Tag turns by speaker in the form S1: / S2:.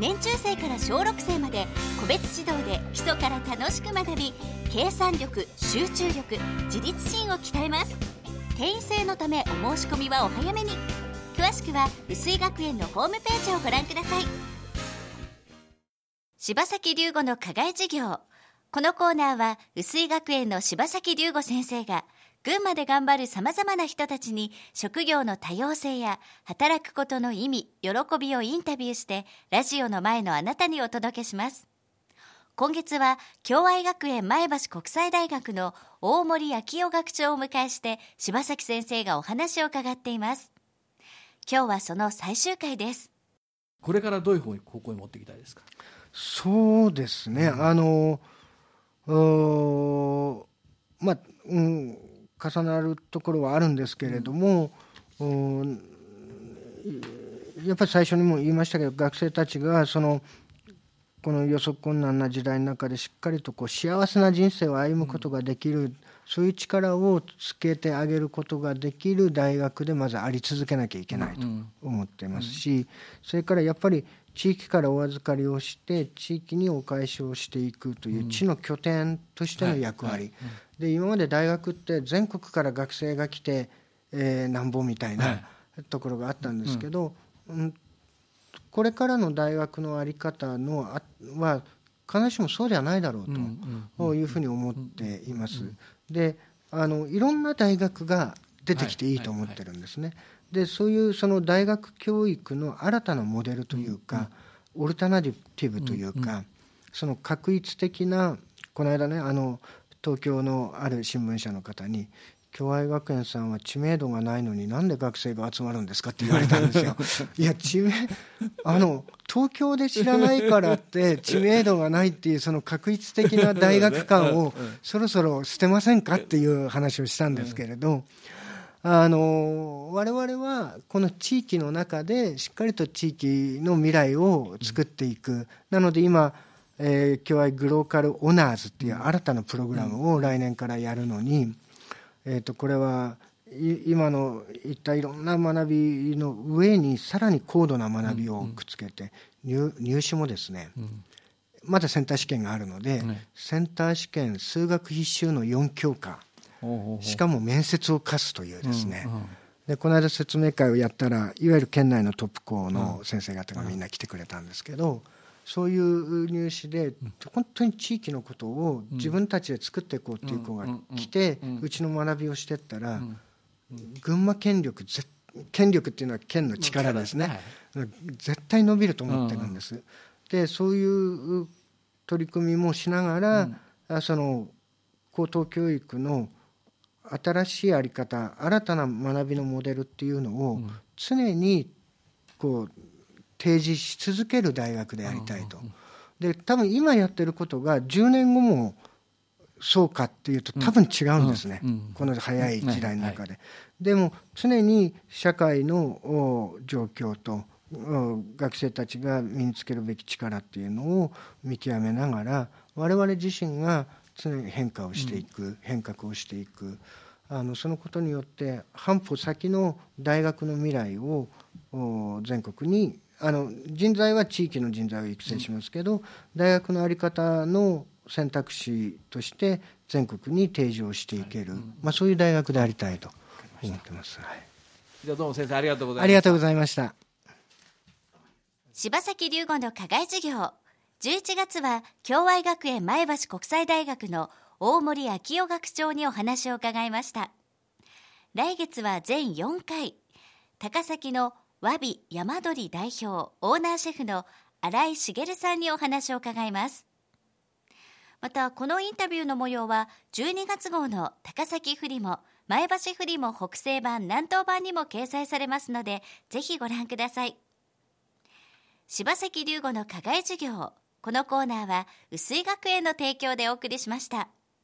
S1: 年中生から小6生まで個別指導で基礎から楽しく学び計算力集中力自立心を鍛えます。定員制のためお申し込みはお早めに。詳しくは薄井学園のホームページをご覧ください。柴崎龍吾の課外授業。このコーナーは薄井学園の柴崎龍吾先生が群馬で頑張る様々な人たちに職業の多様性や働くことの意味、喜びをインタビューしてラジオの前のあなたにお届けします。今月は共愛学園前橋国際大学の大森昭夫学長をお迎えして柴崎先生がお話を伺っています。今日はその最終回です。
S2: これからどういう方に高校に持っていきたいですか？
S3: そうですね、あのおまあ、うん、重なるところはあるんですけれども、うんやっぱり最初にも言いましたけど学生たちがそのこの予測困難な時代の中でしっかりとこう幸せな人生を歩むことができる、そういう力をつけてあげることができる大学でまずあり続けなきゃいけないと思ってますし、それからやっぱり地域からお預かりをして地域にお返しをしていくという地の拠点としての役割、で今まで大学って全国から学生が来て、えー、なんぼみたいなところがあったんですけど、うんこれからの大学の在り方のあは必ずしもそうではないだろうというふうに思っています。であのいろんな大学が出てきていいと思ってるんですね。でそういうその大学教育の新たなモデルというか、オルタナティブというか、その確一的なこの間ねあの東京のある新聞社の方に共愛学園さんは知名度がないのになんで学生が集まるんですかって言われたんですよ。いや知名あの東京で知らないからって知名度がないっていうその確一的な大学観を そろそろ捨てませんかっていう話をしたんですけれど。あの我々はこの地域の中でしっかりと地域の未来を作っていく、なので今、えー、共愛グローカルオナーズっていう新たなプログラムを来年からやるのに、えー、とこれは今のいったいろんな学びの上にさらに高度な学びをくっつけて、入入試もですね、まだセンター試験があるので、センター試験数学必修の4教科しかも面接を課すというですね、でこの間説明会をやったらいわゆる県内のトップ校の先生方がみんな来てくれたんですけど、そういう入試で本当に地域のことを自分たちで作っていこうっていう子が来てうちの学びをしてったら群馬県力権力っていうのは県の力ですね。絶対伸びると思ってるんです。でそういう取り組みもしながらその高等教育の新しい在り方新たな学びのモデルっていうのを常にこう提示し続ける大学でありたいと。で多分今やってることが10年後もそうかっていうと多分違うんですね、この早い時代の中で。でも常に社会の状況と学生たちが身につけるべき力っていうのを見極めながら我々自身が常に変化をしていく、変革をしていく。あのそのことによって半歩先の大学の未来を全国にあの人材は地域の人材を育成しますけど、大学の在り方の選択肢として全国に提示をしていける、まあ、そういう大学でありたいと思ってます。はい、
S2: じゃあどうも先生ありがとうございました。
S3: ありがとうございました。
S1: 柴崎龍吾の課外授業11月は共愛学園前橋国際大学の大森昭夫学長にお話を伺いました来月は全4回高崎の和美山鳥代表オーナーシェフの新井茂さんにお話を伺いますまたこのインタビューの模様は12月号の高崎フリモ前橋フリモ北西版南東版にも掲載されますのでぜひご覧ください柴崎龍吾の課外授業このコーナーは薄井学園の提供でお送りしました。